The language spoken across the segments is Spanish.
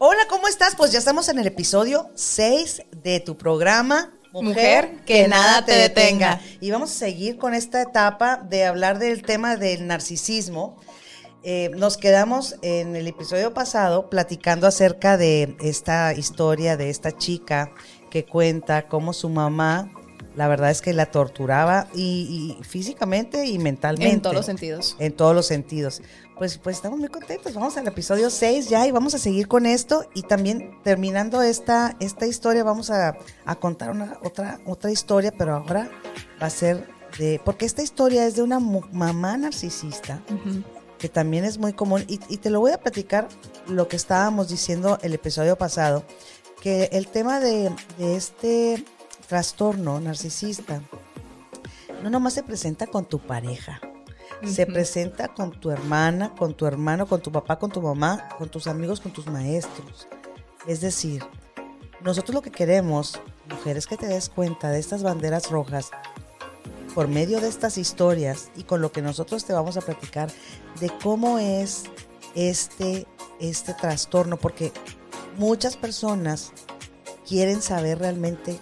Hola, ¿cómo estás? Pues ya estamos en el episodio 6 de tu programa. Mujer, que nada te detenga. Y vamos a seguir con esta etapa de hablar del tema del narcisismo. Eh, nos quedamos en el episodio pasado platicando acerca de esta historia de esta chica que cuenta cómo su mamá, la verdad es que la torturaba y, y físicamente y mentalmente. En todos los sentidos. En todos los sentidos. Pues, pues estamos muy contentos. Vamos al episodio 6 ya y vamos a seguir con esto. Y también terminando esta, esta historia, vamos a, a contar una, otra, otra historia, pero ahora va a ser de. Porque esta historia es de una mamá narcisista. que también es muy común, y, y te lo voy a platicar lo que estábamos diciendo el episodio pasado, que el tema de, de este trastorno narcisista no nomás se presenta con tu pareja, se presenta con tu hermana, con tu hermano, con tu papá, con tu mamá, con tus amigos, con tus maestros. Es decir, nosotros lo que queremos, mujeres, que te des cuenta de estas banderas rojas por medio de estas historias y con lo que nosotros te vamos a platicar de cómo es este, este trastorno, porque muchas personas quieren saber realmente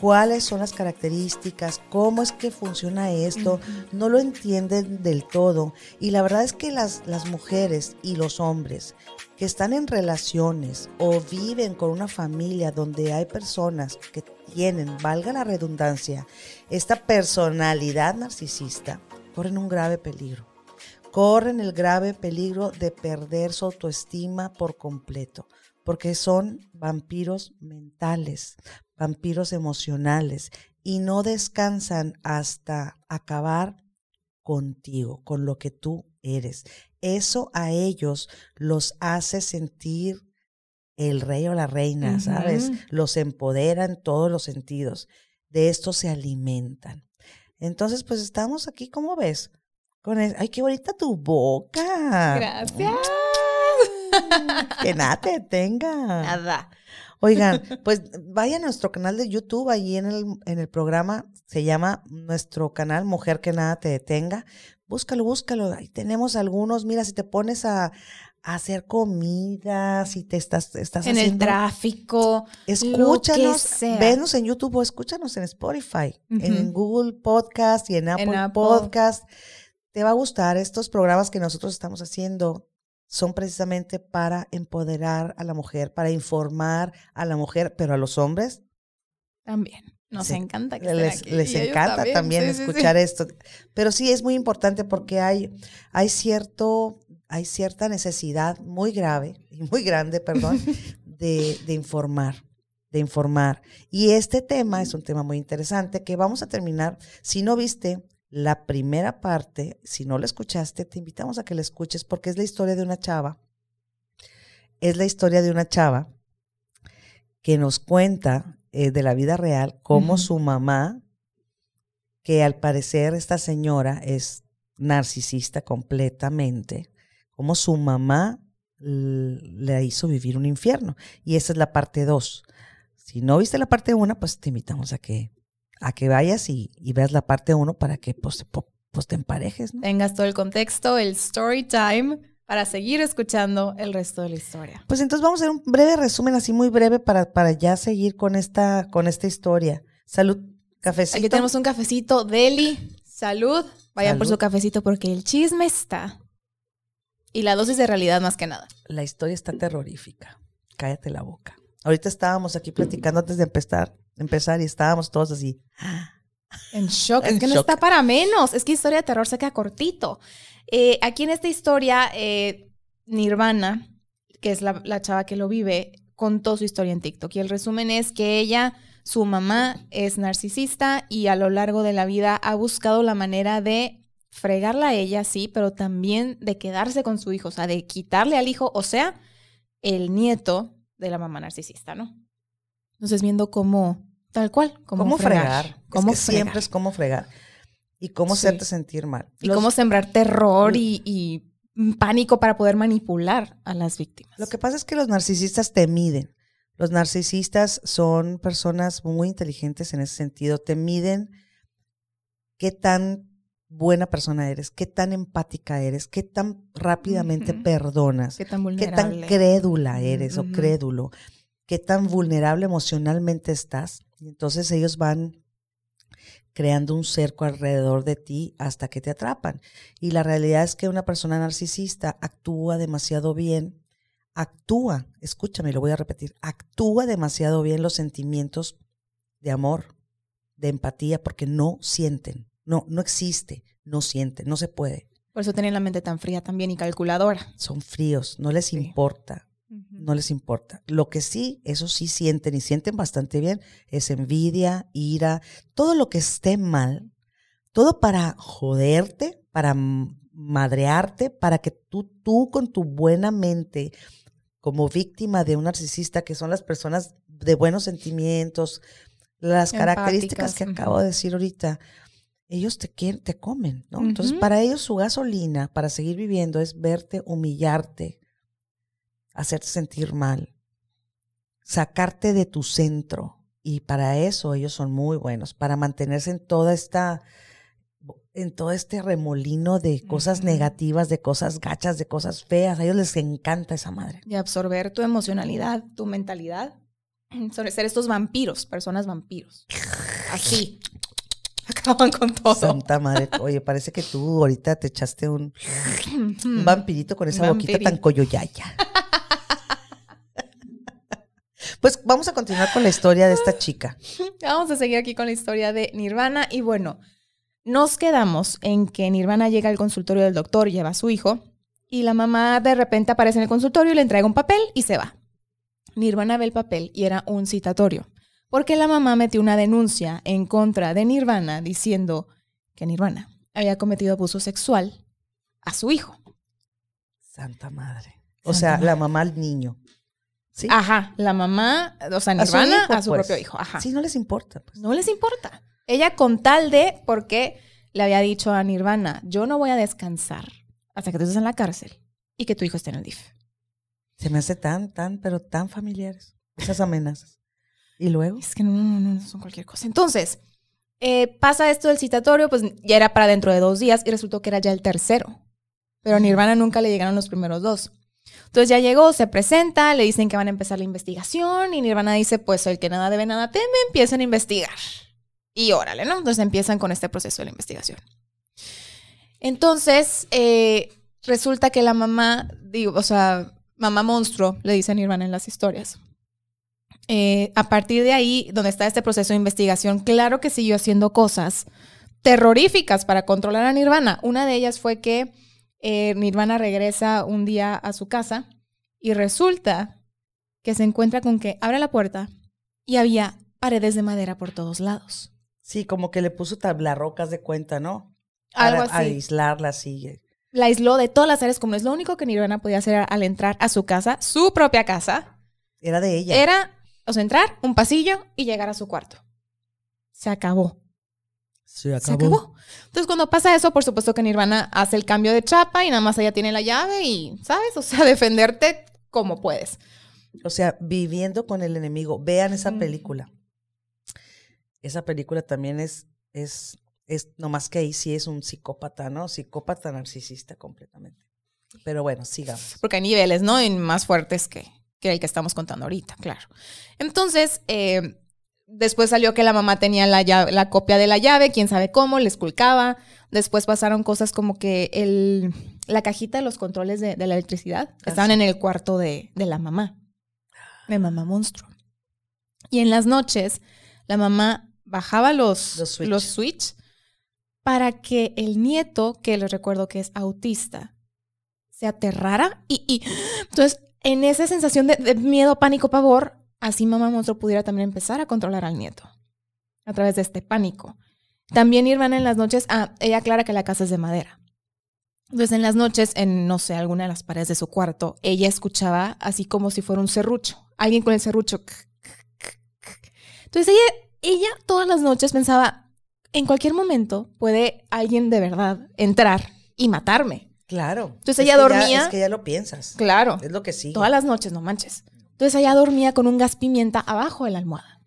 cuáles son las características, cómo es que funciona esto, no lo entienden del todo. Y la verdad es que las, las mujeres y los hombres que están en relaciones o viven con una familia donde hay personas que tienen, valga la redundancia, esta personalidad narcisista, corren un grave peligro. Corren el grave peligro de perder su autoestima por completo, porque son vampiros mentales, vampiros emocionales, y no descansan hasta acabar contigo, con lo que tú eres. Eso a ellos los hace sentir el rey o la reina, ¿sabes? Los empodera en todos los sentidos. De esto se alimentan. Entonces, pues estamos aquí, ¿cómo ves? Con el- ay, qué bonita tu boca. Gracias. Que nada te detenga. Nada. Oigan, pues vaya a nuestro canal de YouTube, allí en el, en el programa, se llama nuestro canal Mujer que nada te detenga. Búscalo, búscalo. Ahí tenemos algunos. Mira, si te pones a, a hacer comida, si te estás, estás En el tráfico. Escúchanos, venos en YouTube o escúchanos en Spotify, en. Google Podcast y en Apple, Apple. Podcast. Te va a gustar estos programas que nosotros estamos haciendo. Son precisamente para empoderar a la mujer, para informar a la mujer, pero a los hombres También. Nos Sí. encanta que estén les, aquí. les encanta también, Sí, sí, sí. escuchar esto. Pero sí es muy importante porque hay, hay cierto, hay cierta necesidad muy grave y muy grande, perdón, de, de informar, de informar. Y este tema es un tema muy interesante que vamos a terminar. Si no viste la primera parte, si no la escuchaste, te invitamos a que la escuches porque es la historia de una chava. Es la historia de una chava que nos cuenta eh, de la vida real cómo su mamá, que al parecer esta señora es narcisista completamente, cómo su mamá le hizo vivir un infierno. Y esa es la parte 2. Si no viste la parte 1, pues te invitamos a que, a que vayas y, y veas la parte 1 para que pues, pues, te emparejes. ¿no? Tengas todo el contexto, el story time, para seguir escuchando el resto de la historia. Pues entonces vamos a hacer un breve resumen, así muy breve, para, para ya seguir con esta, con esta historia. Salud, cafecito. Aquí tenemos un cafecito deli. Salud. Vayan por su cafecito porque el chisme está. Y la dosis de realidad más que nada. La historia está terrorífica. Cállate la boca. Ahorita estábamos aquí platicando antes de empezar, empezar y estábamos todos así. En shock. En es que no está para menos. Es que historia de terror se queda cortito. Eh, aquí en esta historia, eh, Nirvana, que es la, la chava que lo vive, contó su historia en TikTok. Y el resumen es que ella, su mamá, es narcisista y a lo largo de la vida ha buscado la manera de fregarla a ella, sí, pero también de quedarse con su hijo, o sea, de quitarle al hijo, o sea, el nieto de la mamá narcisista, ¿no? Entonces, viendo cómo, tal cual, cómo, ¿Cómo fregar? fregar. Cómo es que fregar. siempre es cómo fregar. Y cómo Sí. hacerte sentir mal. Y Los- cómo sembrar terror y, y pánico para poder manipular a las víctimas. Lo que pasa es que los narcisistas te miden. Los narcisistas son personas muy inteligentes en ese sentido. Te miden qué tan buena persona eres, qué tan empática eres, qué tan rápidamente perdonas, Qué tan qué tan vulnerable. crédula eres o crédulo, qué tan vulnerable emocionalmente estás. Y entonces ellos van creando un cerco alrededor de ti hasta que te atrapan. Y la realidad es que una persona narcisista actúa demasiado bien, actúa, escúchame, lo voy a repetir, actúa demasiado bien los sentimientos de amor, de empatía, porque no sienten, no, no existe, no sienten, no se puede. Por eso tienen la mente tan fría también y calculadora. Son fríos, no les Sí. importa, no les importa. Lo que sí, eso sí sienten y sienten bastante bien, es envidia, ira, todo lo que esté mal, todo para joderte, para madrearte, para que tú, tú con tu buena mente, como víctima de un narcisista, que son las personas de buenos sentimientos, las características que acabo de decir ahorita, ellos te quieren, te comen, ¿no? Entonces, para ellos su gasolina para seguir viviendo es verte, humillarte, hacerte sentir mal, sacarte de tu centro. Y para eso ellos son muy buenos, para mantenerse en toda esta, en todo este remolino de cosas negativas, de cosas gachas, de cosas feas. A ellos les encanta esa madre. Y absorber tu emocionalidad, tu mentalidad. Sobre ser estos vampiros, personas vampiros. Así. Acaban con todo. Santa madre. Oye, parece que tú ahorita te echaste un, un vampirito con esa boquita tan coyoyaya. Pues vamos a continuar con la historia de esta chica. Vamos a seguir aquí con la historia de Nirvana. Y bueno, nos quedamos en que Nirvana llega al consultorio del doctor, lleva a su hijo, y la mamá de repente aparece en el consultorio y le entrega un papel y se va. Nirvana ve el papel y era un citatorio, porque la mamá metió una denuncia en contra de Nirvana diciendo que Nirvana había cometido abuso sexual a su hijo. Santa madre. O Santa sea, madre. la mamá al niño. ¿Sí? Ajá, la mamá, o sea, A su Nirvana hijo, a su pues. propio hijo. Ajá. Sí, no les importa. Pues. No les importa. Ella con tal de, porque le había dicho a Nirvana, yo no voy a descansar hasta que tú estés en la cárcel y que tu hijo esté en el DIF. Se me hace tan, tan, pero tan familiares esas amenazas. Y luego, Es que no, no, no, no son cualquier cosa. Entonces, eh, pasa esto del citatorio, pues ya era para dentro de dos días y resultó que era ya el tercero. Pero a Nirvana nunca le llegaron los primeros dos. Entonces ya llegó, se presenta, le dicen que van a empezar la investigación y Nirvana dice, pues el que nada debe, nada teme, empiezan a investigar. Y órale, ¿no? Entonces empiezan con este proceso de la investigación. Entonces, eh, resulta que la mamá, digo, o sea, mamá monstruo, le dice a Nirvana en las historias. Eh, a partir de ahí, donde está este proceso de investigación, claro que siguió haciendo cosas terroríficas para controlar a Nirvana. Una de ellas fue que eh, Nirvana regresa un día a su casa y resulta que se encuentra con que abre la puerta y había paredes de madera por todos lados. sí, como que le puso tablarrocas de cuenta, ¿no? Algo Para así. aislarla así. La aisló de todas las áreas comunes. Lo único que Nirvana podía hacer al entrar a su casa, su propia casa, Era de ella. era, o sea, entrar, un pasillo y llegar a su cuarto. Se acabó. Se Se acabó. Entonces, cuando pasa eso, por supuesto que Nirvana hace el cambio de chapa y nada más ella tiene la llave y, ¿sabes? O sea, defenderte como puedes. O sea, viviendo con el enemigo. Vean esa película. Esa película también es, es, es, nomás que ahí sí es un psicópata, ¿no? Psicópata narcisista completamente. Pero bueno, sigamos. Porque hay niveles, ¿no? Y más fuertes que, que el que estamos contando ahorita, claro. Entonces, eh, después salió que la mamá tenía la, llave- la copia de la llave, quién sabe cómo, le esculcaba. Después pasaron cosas como que el, la cajita de los controles de, de la electricidad Ah, estaban en el cuarto de, de la mamá, de mamá monstruo. Y en las noches, la mamá bajaba los, Los switch. los switch para que el nieto, que les recuerdo que es autista, se aterrara y, y entonces en esa sensación de, de miedo, pánico, pavor, así mamá monstruo pudiera también empezar a controlar al nieto a través de este pánico. También Nirvana en las noches, ah, ella aclara que la casa es de madera. Entonces en las noches, en no sé, alguna de las paredes de su cuarto, ella escuchaba así como si fuera un serrucho, alguien con el serrucho. Entonces ella, ella todas las noches pensaba, en cualquier momento puede alguien de verdad entrar y matarme. Claro. Entonces Es ella ya- dormía- es que ya lo piensas. Claro. Es lo que sí. Todas las noches, no manches. Entonces ella dormía con un gas pimienta abajo de la almohada.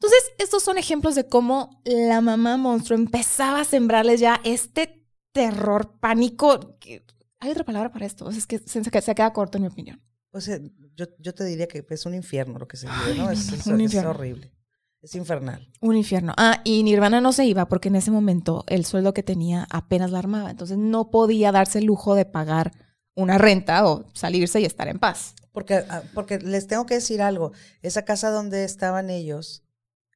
Entonces, estos son ejemplos de cómo la mamá monstruo empezaba a sembrarles ya este terror, pánico. Hay otra palabra para esto. es que se, se queda corto, en mi opinión. Pues yo, yo te diría que es un infierno lo que se vive, ¿no? es, es, horrible. Es infernal. Un infierno. Ah, y Nirvana no se iba porque en ese momento el sueldo que tenía apenas la armaba. Entonces no podía darse el lujo de pagar una renta o salirse y estar en paz. Porque, ah, porque les tengo que decir algo. Esa casa donde estaban ellos,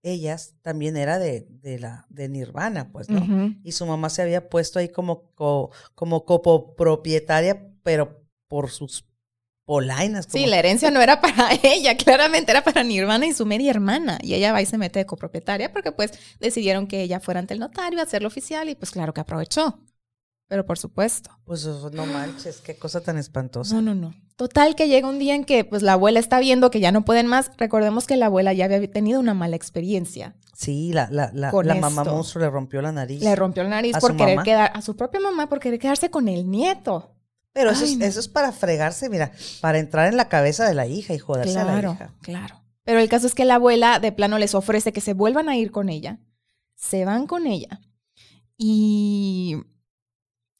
ellas, también era de, de la, de Nirvana, pues, ¿no? Y su mamá se había puesto ahí como, como copropietaria, pero por sus polainas. Sí, la herencia no era para ella, claramente era para Nirvana y su media hermana. Y ella va y se mete de copropietaria porque pues decidieron que ella fuera ante el notario a hacerlo oficial y pues claro que aprovechó. Pero por supuesto. Pues no manches, qué cosa tan espantosa. No, no, no. Total que llega un día en que pues la abuela está viendo que ya no pueden más. Recordemos que la abuela ya había tenido una mala experiencia. Sí, la, la, la, la mamá monstruo le rompió la nariz. Le rompió la nariz por querer quedar, a su propia mamá por querer quedarse con el nieto. Pero eso, es, eso es para fregarse, mira, para entrar en la cabeza de la hija y joderse a la hija. Claro. Pero el caso es que la abuela de plano les ofrece que se vuelvan a ir con ella. Se van con ella. Y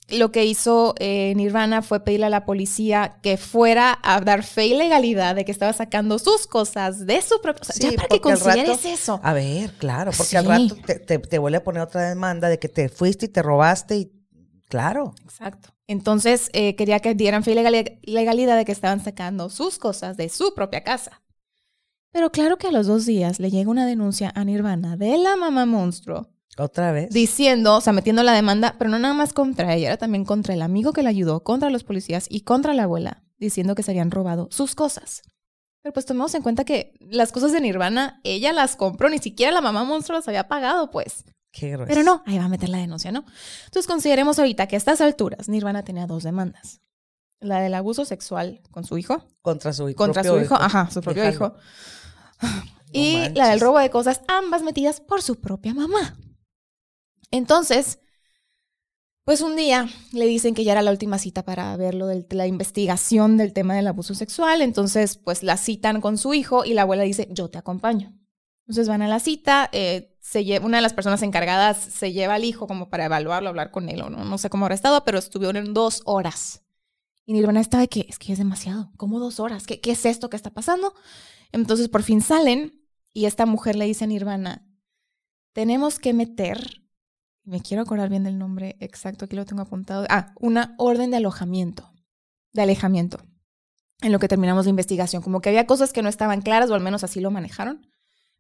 lo que hizo eh, Nirvana fue pedirle a la policía que fuera a dar fe y legalidad de que estaba sacando sus cosas de su propio. O ya para que consideres eso. A ver, claro, porque al rato te, te, vuelve a poner otra demanda de que te fuiste y te robaste y. Claro. Exacto. Entonces eh, quería que dieran fe y legalidad de que estaban sacando sus cosas de su propia casa. Pero claro que a los dos días le llega una denuncia a Nirvana de la mamá monstruo otra vez. Diciendo, o sea, metiendo la demanda, pero no nada más contra ella, era también contra el amigo que la ayudó, contra los policías y contra la abuela, diciendo que se habían robado sus cosas. Pero pues tomemos en cuenta que las cosas de Nirvana, ella las compró, ni siquiera la mamá monstruo las había pagado, pues. Qué pero no, ahí va a meter la denuncia, ¿no? Entonces consideremos ahorita que a estas alturas Nirvana tenía dos demandas. La del abuso sexual con su hijo. Contra su hijo. Contra su hijo, ajá, su propio hijo. y la del robo de cosas, ambas metidas por su propia mamá. Entonces, pues un día le dicen que ya era la última cita para ver lo de la investigación del tema del abuso sexual. Entonces, pues la citan con su hijo y la abuela dice, yo te acompaño. Entonces van a la cita, eh, una de las personas encargadas se lleva al hijo como para evaluarlo, hablar con él o no, no sé cómo habrá estado, pero estuvieron dos horas. Y Nirvana estaba de que es que es demasiado, ¿cómo dos horas? ¿Qué, ¿Qué es esto que está pasando? Entonces por fin salen y esta mujer le dice a Nirvana, tenemos que meter me quiero acordar bien del nombre exacto, aquí lo tengo apuntado. Ah, una orden de alojamiento, de alejamiento, en lo que terminamos la investigación. Como que había cosas que no estaban claras, o al menos así lo manejaron.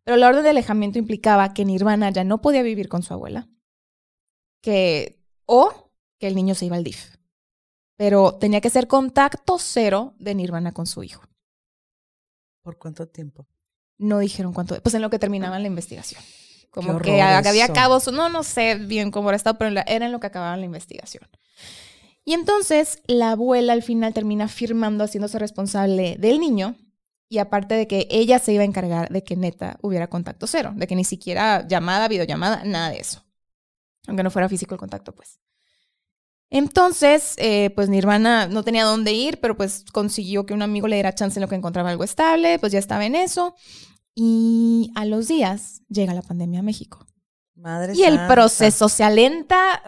Pero la orden de alejamiento implicaba que Nirvana ya no podía vivir con su abuela, que, o que el niño se iba al DIF. Pero tenía que ser contacto cero de Nirvana con su hijo. ¿Por cuánto tiempo? No dijeron cuánto, pues en lo que terminaba la investigación. Como que había cabos, no, no sé bien cómo era estado, pero era en lo que acababa la investigación. Y entonces la abuela al final termina firmando, haciéndose responsable del niño, y aparte de que ella se iba a encargar de que neta hubiera contacto cero, de que ni siquiera llamada, videollamada, nada de eso. Aunque no fuera físico el contacto, pues. Entonces, eh, pues Nirvana no tenía dónde ir, pero pues consiguió que un amigo le diera chance en lo que encontraba algo estable, pues ya estaba en eso. Y a los días llega la pandemia a México. Madre y el proceso se alenta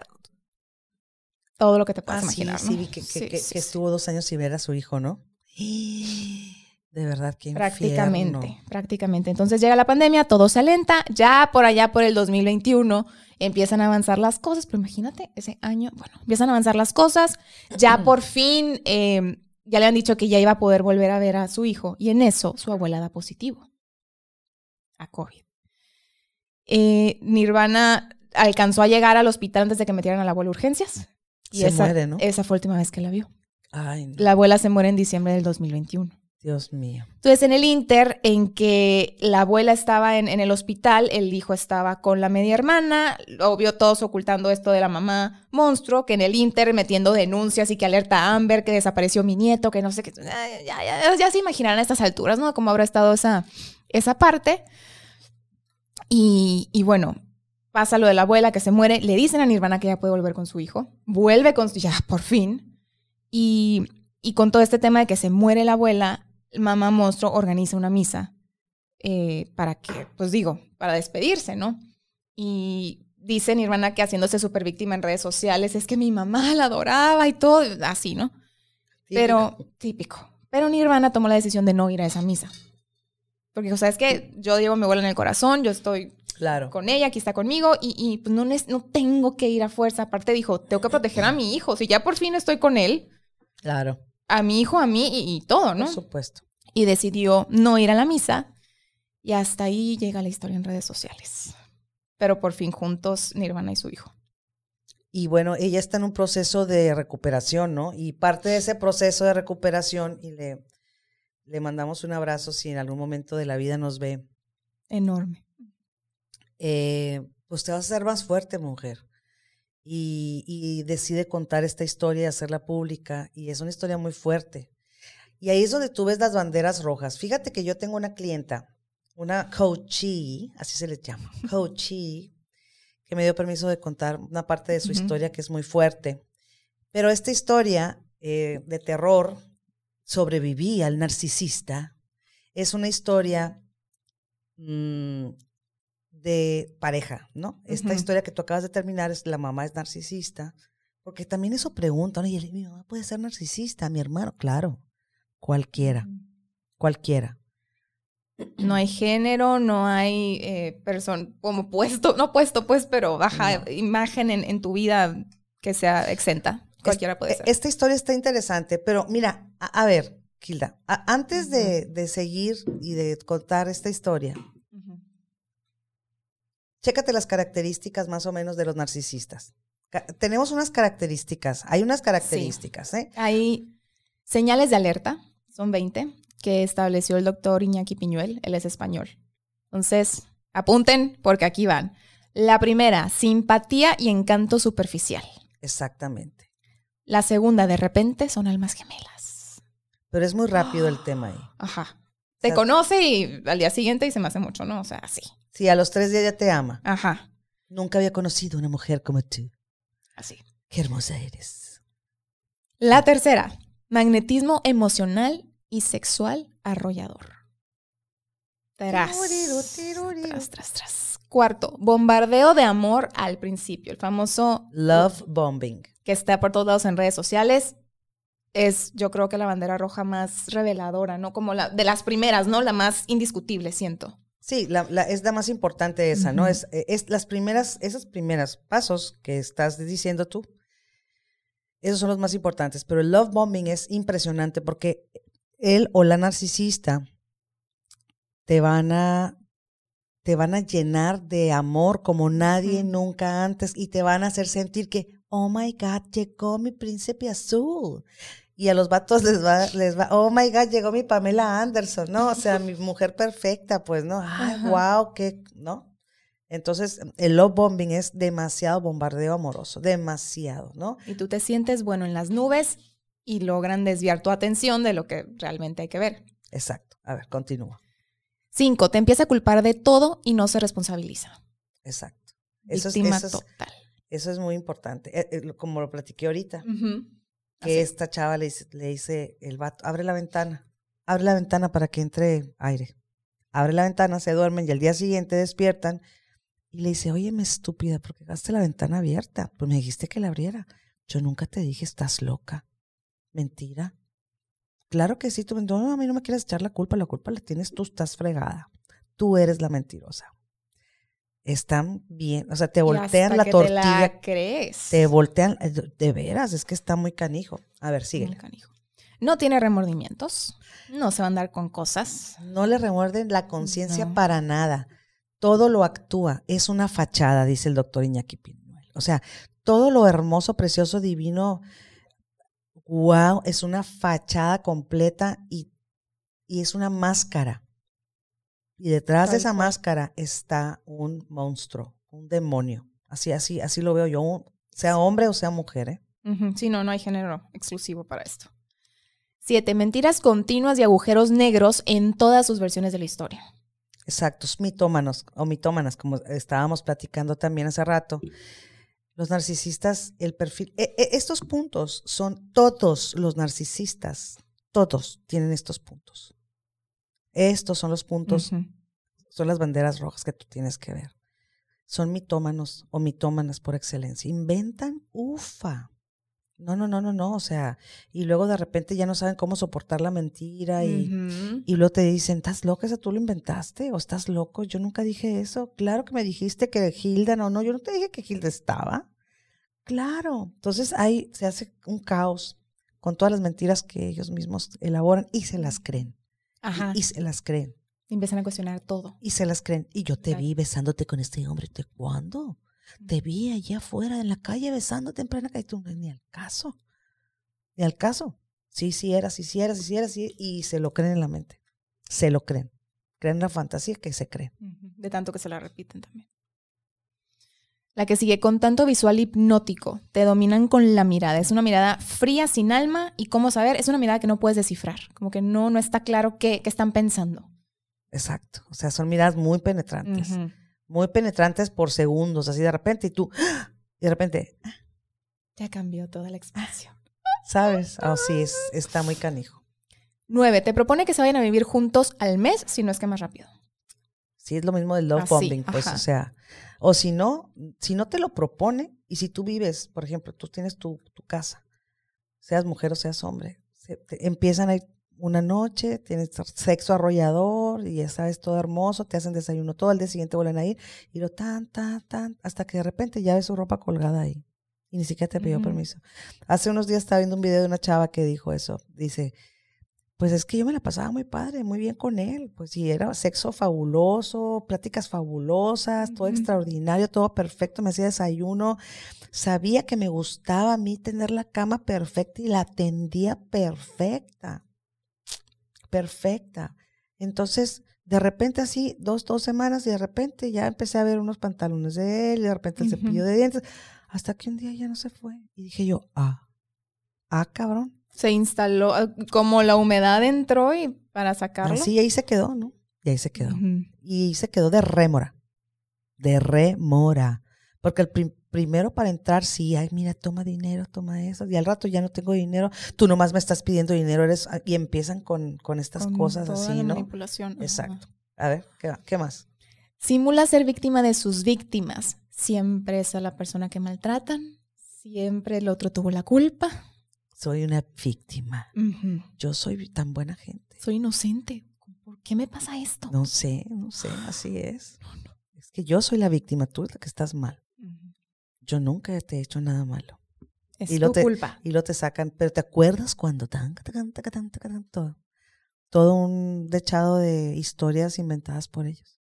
todo lo que te puedas ah, imaginar. Sí, que, estuvo dos años sin ver a su hijo, ¿no? De verdad que Prácticamente, prácticamente. Entonces llega la pandemia, todo se alenta. Ya por allá, por el 2021, empiezan a avanzar las cosas. Pero imagínate, ese año, bueno, empiezan a avanzar las cosas. Ya por fin, eh, ya le han dicho que ya iba a poder volver a ver a su hijo. Y en eso, su abuela da positivo a COVID. Eh, Nirvana alcanzó a llegar al hospital antes de que metieran a la abuela urgencias. Y se esa, muere, ¿no? Esa fue la última vez que la vio. Ay, La abuela se muere en diciembre del 2021. Dios mío. Entonces, en el Inter, en que la abuela estaba en, el hospital, el hijo estaba con la media hermana, obvio todos ocultando esto de la mamá monstruo, que en el Inter metiendo denuncias y que alerta a Amber, que desapareció mi nieto, que no sé qué. Ya, ya, ya se imaginarán a estas alturas, ¿no? Cómo habrá estado esa, esa parte. Y, bueno, pasa lo de la abuela que se muere, le dicen a Nirvana que ya puede volver con su hijo, vuelve con ya por fin. Y, y con todo este tema de que se muere la abuela, mamá monstruo organiza una misa eh, para que, pues digo, para despedirse, ¿no? Y dice Nirvana que haciéndose súper víctima en redes sociales, es que mi mamá la adoraba y todo, así, ¿no? Pero, típico. Pero Nirvana tomó la decisión de no ir a esa misa. Porque, o sea, es que yo llevo mi vuelo en el corazón, yo estoy Claro. con ella, aquí está conmigo, y, y, pues no, no tengo que ir a fuerza. Aparte dijo, tengo que proteger a mi hijo. Si ya por fin estoy con él, Claro. a mi hijo, a mí y, y todo, ¿no? Por supuesto. Y decidió no ir a la misa. Y hasta ahí llega la historia en redes sociales. Pero por fin juntos, Nirvana y su hijo. Y bueno, ella está en un proceso de recuperación, ¿no? Y parte de ese proceso de recuperación, y le, le mandamos un abrazo si en algún momento de la vida nos ve, Enorme. eh, pues te vas a hacer más fuerte, mujer. Y, y decide contar esta historia y hacerla pública. Y es una historia muy fuerte. Y ahí es donde tú ves las banderas rojas. Fíjate que yo tengo una clienta, una coachee, así se les llama, coachee, que me dio permiso de contar una parte de su historia que es muy fuerte. Pero esta historia eh, de terror, sobreviví al narcisista, es una historia mm, de pareja, ¿no? Esta historia que tú acabas de terminar es la mamá es narcisista, porque también eso preguntan, oye, mi mamá puede ser narcisista, mi hermano, claro, cualquiera, cualquiera. No hay género, no hay eh, persona como puesto, no puesto pues, pero baja No. imagen en, en tu vida que sea exenta. Cualquiera puede Es- ser. Esta historia está interesante, pero mira, a, a ver, Kilda, a- antes de, de seguir y de contar esta historia, chécate las características más o menos de los narcisistas. Ca- tenemos unas características, hay unas características, ¿eh? Hay señales de alerta, son 20, que estableció el doctor Iñaki Piñuel, él es español. Entonces, apunten porque aquí van. La primera, simpatía y encanto superficial. Exactamente. La segunda, de repente, son almas gemelas. Pero es muy rápido el tema ahí. Ajá. Te sea- conoce y al día siguiente y se me hace mucho, ¿no? O sea, así. Sí, a los tres días ya te ama. Ajá. Nunca había conocido una mujer como tú. Así. Qué hermosa eres. La tercera, magnetismo emocional y sexual arrollador. Tras. Tras, tras, tras. Cuarto, bombardeo de amor al principio. El famoso Love bombing. Que está por todos lados en redes sociales. Es, yo creo que la bandera roja más reveladora, ¿no? Como la de las primeras, ¿no? La más indiscutible, siento. Sí, la, la- es la más importante esa, ¿no? Es, eh, es las primeras, esos primeros pasos que estás diciendo tú, esos son los más importantes. Pero el love bombing es impresionante porque él o la narcisista te van a te van a llenar de amor como nadie nunca antes y te van a hacer sentir que, oh my God, llegó mi príncipe azul. Y a los vatos les va, les va, oh my God, llegó mi Pamela Anderson, ¿no? O sea, mi mujer perfecta, pues, ¿no? Ay, Ajá. wow, qué, ¿no? Entonces, el love bombing es demasiado bombardeo amoroso, demasiado, ¿no? Y tú te sientes bueno en las nubes y logran desviar tu atención de lo que realmente hay que ver. Exacto. A ver, continúa. Cinco, te empieza a culpar de todo y no se responsabiliza. Exacto. Eso es, eso es- total. Eso es muy importante. Eh, eh, como lo platiqué ahorita, que Así. esta chava le dice, le dice el vato, abre la ventana, abre la ventana para que entre aire. Abre la ventana, se duermen y al día siguiente despiertan y le dice, oye, me estúpida, ¿por qué dejaste la ventana abierta? Pues me dijiste que la abriera. Yo nunca te dije, estás loca. Mentira. Claro que sí, tú no, a mí no me quieres echar la culpa, la culpa la tienes tú, estás fregada. Tú eres la mentirosa. Están bien, o sea, te voltean la tortilla, Te la crees. te voltean, eh, de veras, es que está muy canijo. A ver, canijo. No tiene remordimientos. No se va a andar con cosas. No le remuerden la conciencia No. para nada. Todo lo actúa. Es una fachada, dice el doctor Iñaki Pinuel. O sea, todo lo hermoso, precioso, divino, wow, es una fachada completa y, y es una máscara. Y detrás de esa cual. máscara está un monstruo, un demonio. Así, así, así lo veo yo, sea hombre o sea mujer, ¿eh? Sí, no, no hay género exclusivo para esto. Siete, mentiras continuas y agujeros negros en todas sus versiones de la historia. Exacto, es mitómanos o mitómanas, como estábamos platicando también hace rato. Los narcisistas, el perfil, e- e- estos puntos son todos los narcisistas, todos tienen estos puntos. Estos son los puntos, son las banderas rojas que tú tienes que ver. son mitómanos o mitómanas por excelencia. Inventan, ufa. No, no, no, no, no. O sea, y luego de repente ya no saben cómo soportar la mentira y, y luego te dicen, ¿estás loca? ¿Esa tú lo inventaste? ¿O estás loco? Yo nunca dije eso. Claro que me dijiste que Hilda, no, no, yo no te dije que Hilda estaba. Claro. Entonces ahí se hace un caos con todas las mentiras que ellos mismos elaboran y se las creen. Ajá. Y, y se las creen. Empiezan a cuestionar todo. Y se las creen. Y yo te Claro. vi besándote con este hombre. ¿Te cuándo? Te vi allá afuera en la calle besándote en plena calle. Tú, ni al caso. Ni al caso. Sí, sí era, sí, sí era, sí, sí era, sí. Y se lo creen en la mente. Se lo creen. Creen la fantasía que se creen. De tanto que se la repiten también. La que sigue con tanto visual hipnótico, te dominan con la mirada. Es una mirada fría, sin alma, y cómo saber, es una mirada que no puedes descifrar. Como que no, no está claro qué, qué están pensando. Exacto. O sea, son miradas muy penetrantes. Muy penetrantes por segundos, así de repente. Y tú, ¡ah! y de repente, Ya cambió toda la expresión. ¿sabes? Ah, sí, es, está muy canijo. Nueve, te propone que se vayan a vivir juntos al mes, si no es que más rápido. Sí, es lo mismo del love Así, bombing, pues, ajá. o sea, o si no, si no te lo propone, y si tú vives, por ejemplo, tú tienes tu, tu casa, seas mujer o seas hombre, se- te- empiezan a ir una noche, tienes sexo arrollador, y ya sabes, todo hermoso, te hacen desayuno todo, al día siguiente vuelven a ir, y lo tan, tan, tan, hasta que de repente ya ves su ropa colgada ahí, y ni siquiera te pidió Ujú. permiso. Hace unos días estaba viendo un video de una chava que dijo eso, dice, pues es que yo me la pasaba muy padre, muy bien con él. Pues sí, era sexo fabuloso, pláticas fabulosas, todo extraordinario, todo perfecto. Me hacía desayuno. Sabía que me gustaba a mí tener la cama perfecta y la atendía perfecta. Perfecta. Entonces, de repente así, dos, dos semanas y de repente ya empecé a ver unos pantalones de él y de repente el Ujú. cepillo de dientes. Hasta que un día ya no se fue. Y dije yo, ah, ah, cabrón. Se instaló, eh, como la humedad entró y para sacarlo. Así y ahí se quedó, ¿no? Y ahí se quedó. Y se quedó de rémora. De rémora. Porque el prim- primero para entrar, sí, ay, mira, toma dinero, toma eso. Y al rato ya no tengo dinero. Tú nomás me estás pidiendo dinero. eres Y empiezan con, con estas Con cosas toda así, la ¿no? manipulación. Ajá. Exacto. A ver, ¿qué, qué más? Simula ser víctima de sus víctimas. Siempre es a la persona que maltratan. Siempre el otro tuvo la culpa. Soy una víctima. Ujú. Yo soy tan buena gente. Soy inocente. ¿Por qué me pasa esto? No sé, no sé, así es. Es que yo soy la víctima, tú es la que estás mal. Ujú. Yo nunca te he hecho nada malo. Es Y lo tu te- culpa. y lo te sacan. Pero ¿te acuerdas cuando tan, tan, tan, tan, tan, tan, todo? Todo un dechado de historias inventadas por ellos.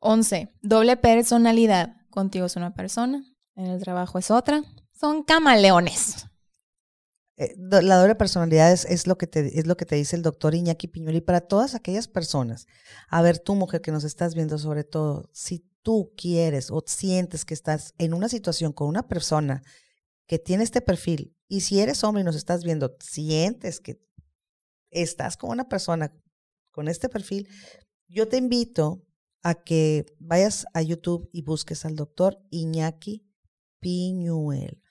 11. Doble personalidad. Contigo es una persona, en el trabajo es otra. Son camaleones. Eh, la doble personalidad es, es lo que te, es lo que te dice el doctor Iñaki Piñuel. Y para todas aquellas personas, a ver, tú mujer que nos estás viendo sobre todo, si tú quieres o sientes que estás en una situación con una persona que tiene este perfil, y si eres hombre y nos estás viendo, sientes que estás con una persona con este perfil, yo te invito a que vayas a YouTube y busques al doctor Iñaki Piñuel.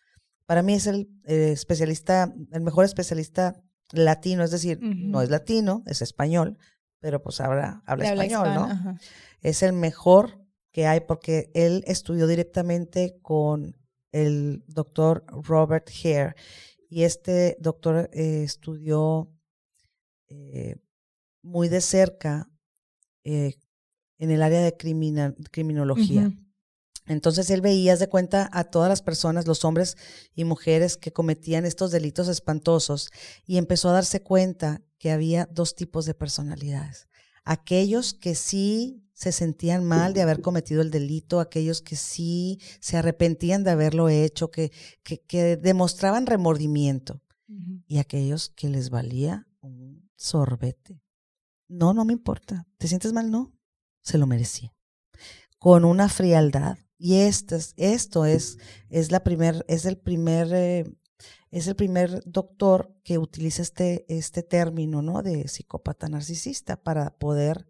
Para mí es el eh, especialista, el mejor especialista latino, es decir, no es latino, es español, pero pues habla, habla español, ¿no? ajá. es el mejor que hay porque él estudió directamente con el doctor Robert Hare y este doctor eh, estudió eh, muy de cerca eh, en el área de crimina- criminología. Entonces él veía, de cuenta, a todas las personas, los hombres y mujeres que cometían estos delitos espantosos y empezó a darse cuenta que había dos tipos de personalidades. Aquellos que sí se sentían mal de haber cometido el delito, aquellos que sí se arrepentían de haberlo hecho, que, que, que demostraban remordimiento y aquellos que les valía un sorbete. No, no me importa. ¿Te sientes mal? No. Se lo merecía. Con una frialdad. Y esto es, esto es, es la primer, es el primer, eh, es el primer doctor que utiliza este, este término, ¿no? De psicópata narcisista para poder,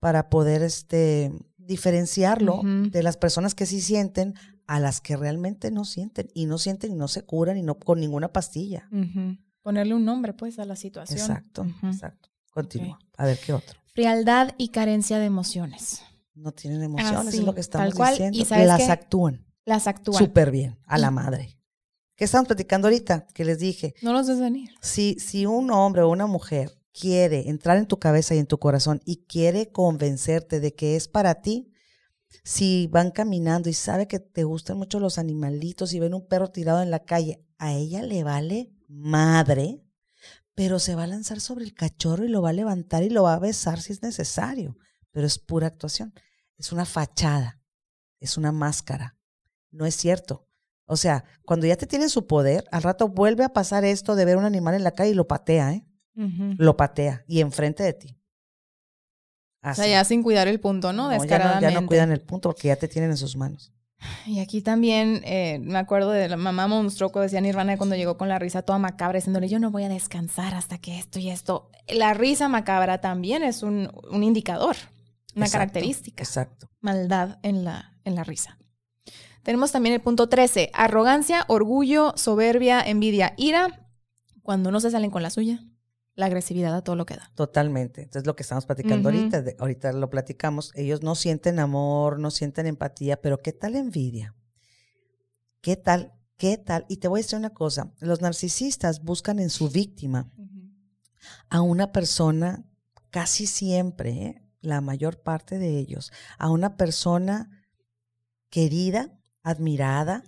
para poder este, diferenciarlo de las personas que sí sienten a las que realmente no sienten. Y no sienten y no se curan y no con ninguna pastilla. Ponerle un nombre, pues, a la situación. Exacto, exacto. Continúa. A ver qué otro. Frialdad y carencia de emociones. No tienen emociones, es lo que estamos cual. diciendo. ¿Y Las qué? actúan Las actúan. súper bien, a la madre. ¿Qué estamos platicando ahorita? Que les dije, No los ves venir. si, si un hombre o una mujer quiere entrar en tu cabeza y en tu corazón y quiere convencerte de que es para ti, si van caminando y sabe que te gustan mucho los animalitos y ven un perro tirado en la calle, a ella le vale madre, pero se va a lanzar sobre el cachorro y lo va a levantar y lo va a besar si es necesario, pero es pura actuación, es una fachada, es una máscara, no es cierto. O sea, cuando ya te tienen su poder, al rato vuelve a pasar esto de ver un animal en la calle y lo patea, ¿eh? Lo patea y enfrente de ti. O sea, ya sin cuidar el punto, ¿no? No, ya no, Descaradamente. ya no cuidan el punto porque ya te tienen en sus manos. Y aquí también eh, me acuerdo de la mamá monstruo que decía Nirvana cuando llegó con la risa toda macabra diciéndole yo no voy a descansar hasta que esto y esto. La risa macabra también es un, un indicador, una Exacto, característica. Exacto. Maldad en la, en la risa. Tenemos también el punto 13, arrogancia, orgullo, soberbia, envidia, ira, cuando no se salen con la suya, la agresividad a todo lo que da. Totalmente. Entonces, lo que estamos platicando ahorita, de- ahorita lo platicamos, ellos no sienten amor, no sienten empatía, pero ¿qué tal envidia? ¿Qué tal? ¿Qué tal? Y te voy a decir una cosa, los narcisistas buscan en su víctima a una persona, casi siempre, ¿eh? La mayor parte de ellos, a una persona querida, admirada,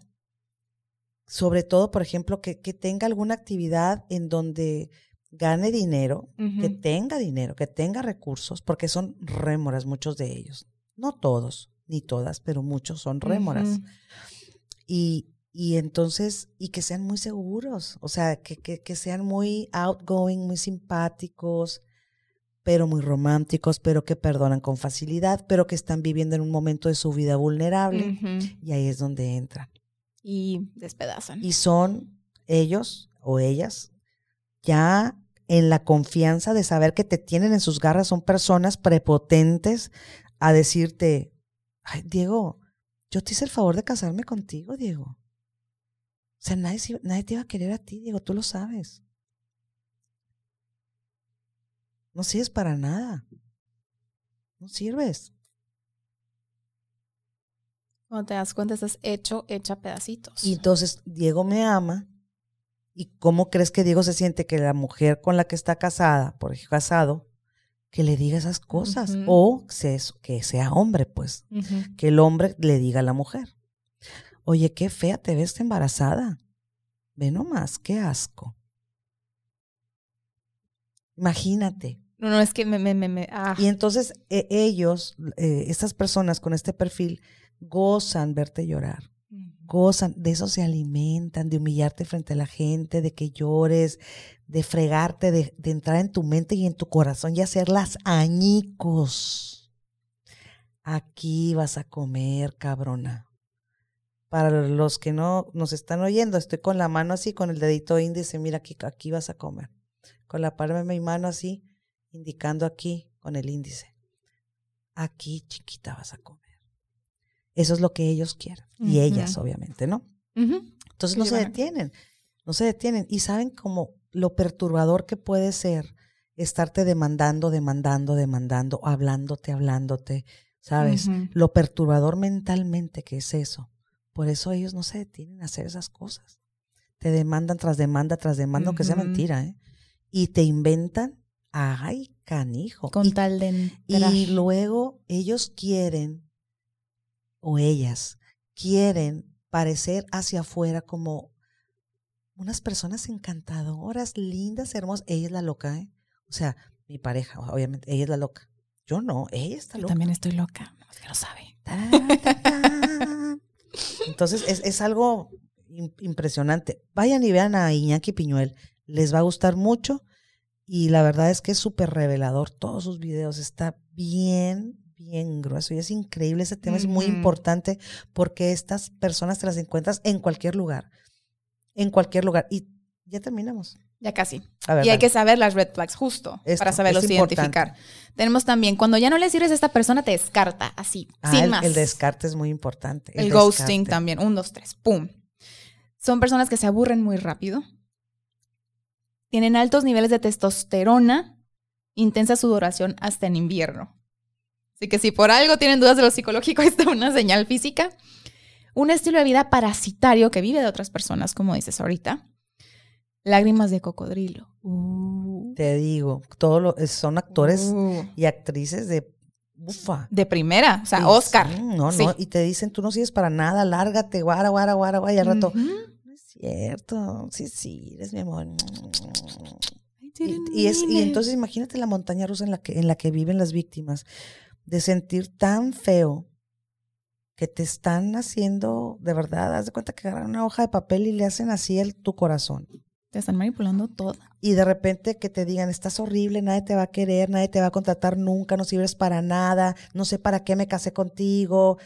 sobre todo, por ejemplo, que, que tenga alguna actividad en donde gane dinero, que tenga dinero, que tenga recursos, porque son rémoras muchos de ellos. No todos, ni todas, pero muchos son rémoras. Y, y entonces, y que sean muy seguros, o sea, que, que, que sean muy outgoing, muy simpáticos, pero muy románticos, pero que perdonan con facilidad, pero que están viviendo en un momento de su vida vulnerable. Y ahí es donde entran. Y despedazan. Y son ellos o ellas ya en la confianza de saber que te tienen en sus garras, son personas prepotentes a decirte, ay, Diego, yo te hice el favor de casarme contigo, Diego. O sea, nadie, nadie te iba a querer a ti, Diego, tú lo sabes. No sirves para nada. No sirves. Cuando te das cuenta, estás hecho, hecha pedacitos. Y entonces Diego me ama. ¿Y cómo crees que Diego se siente que la mujer con la que está casada, por ejemplo, casado, que le diga esas cosas? O que sea hombre, pues, que el hombre le diga a la mujer, oye, qué fea te ves embarazada. Ve nomás, qué asco. Imagínate. No, no, es que me, me, me, me- ah. Y entonces e- ellos, eh, estas personas con este perfil, gozan verte llorar gozan, de eso se alimentan, de humillarte frente a la gente, de que llores, de fregarte, de, de entrar en tu mente y en tu corazón y hacerlas añicos. Aquí vas a comer, cabrona. Para los que no nos están oyendo, estoy con la mano así, con el dedito índice, mira aquí, aquí vas a comer. Con la palma de mi mano así, indicando aquí con el índice. Aquí, chiquita, vas a comer. Eso es lo que ellos quieren. Y ellas, obviamente, ¿no? Entonces no se detienen, no se detienen. Y saben como lo perturbador que puede ser estarte demandando, demandando, demandando, hablándote, hablándote, ¿sabes? Lo perturbador mentalmente que es eso. Por eso ellos no se detienen a hacer esas cosas. Te demandan tras demanda, tras demanda, aunque sea mentira, ¿eh? Y te inventan, ay, canijo. Con Y tal de entrar. y luego ellos quieren, o ellas, quieren parecer hacia afuera como unas personas encantadoras, lindas, hermosas. Ella es la loca, ¿eh? O sea, mi pareja, obviamente, ella es la loca. Yo no, ella está Yo loca. también estoy loca, no, que lo sabe. Entonces, es, es algo im- impresionante. Vayan y vean a Iñaki Piñuel. Les va a gustar mucho. Y la verdad es que es súper revelador. Todos sus videos está bien, bien grueso. Y es increíble. Ese tema es muy importante porque estas personas te las encuentras en cualquier lugar. En cualquier lugar. Y ya terminamos. Ya casi. Ver, y hay que saber las red flags justo Esto, para saberlos identificar. Tenemos también, cuando ya no le sirves a esta persona, te descarta, así, Ah, sin el, más. el descarte es muy importante. El ghosting descarte. también. Un, dos, tres. ¡Pum! Son personas que se aburren muy rápido. Tienen altos niveles de testosterona, intensa sudoración hasta en invierno. Así que si por algo tienen dudas de lo psicológico, esta es una señal física. Un estilo de vida parasitario que vive de otras personas, como dices ahorita. Lágrimas de cocodrilo. Uh. Te digo, todos son actores uh. y actrices de bufa. De primera, o sea, Oscar. no, no, y te dicen, tú no sigues para nada, lárgate, guara, guara, guara, guara, y al rato, cierto, sí, sí, eres mi amor. Y, es, y entonces imagínate la montaña rusa en la que, en la que viven las víctimas, de sentir tan feo que te están haciendo, de verdad, haz de cuenta que agarran una hoja de papel y le hacen así el, tu corazón. Te están manipulando todo. Y de repente que te digan, estás horrible, nadie te va a querer, nadie te va a contratar nunca, no sirves para nada, no sé para qué me casé contigo.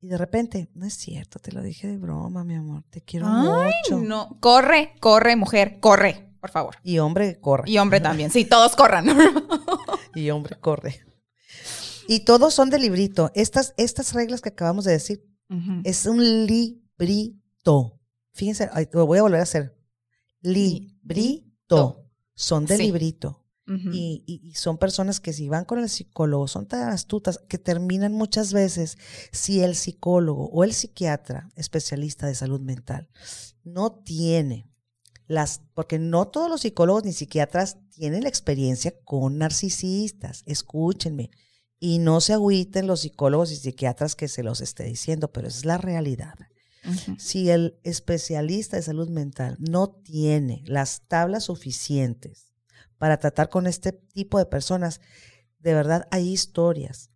Y de repente, no es cierto, te lo dije de broma, mi amor, te quiero Ay, mucho. No, corre, corre, mujer, corre, por favor. Y hombre, corre. Y hombre también, sí, todos corran. y hombre, corre. Y todos son de librito. Estas, estas reglas que acabamos de decir, es un librito. Fíjense, lo voy a volver a hacer librito. Son de librito. Y, son personas que si van con el psicólogo son tan astutas que terminan muchas veces si el psicólogo o el psiquiatra especialista de salud mental no tiene las, porque no todos los psicólogos ni psiquiatras tienen la experiencia con narcisistas, escúchenme, y no se agüiten los psicólogos y psiquiatras que se los esté diciendo, pero esa es la realidad. Si el especialista de salud mental no tiene las tablas suficientes para tratar con este tipo de personas, de verdad hay historias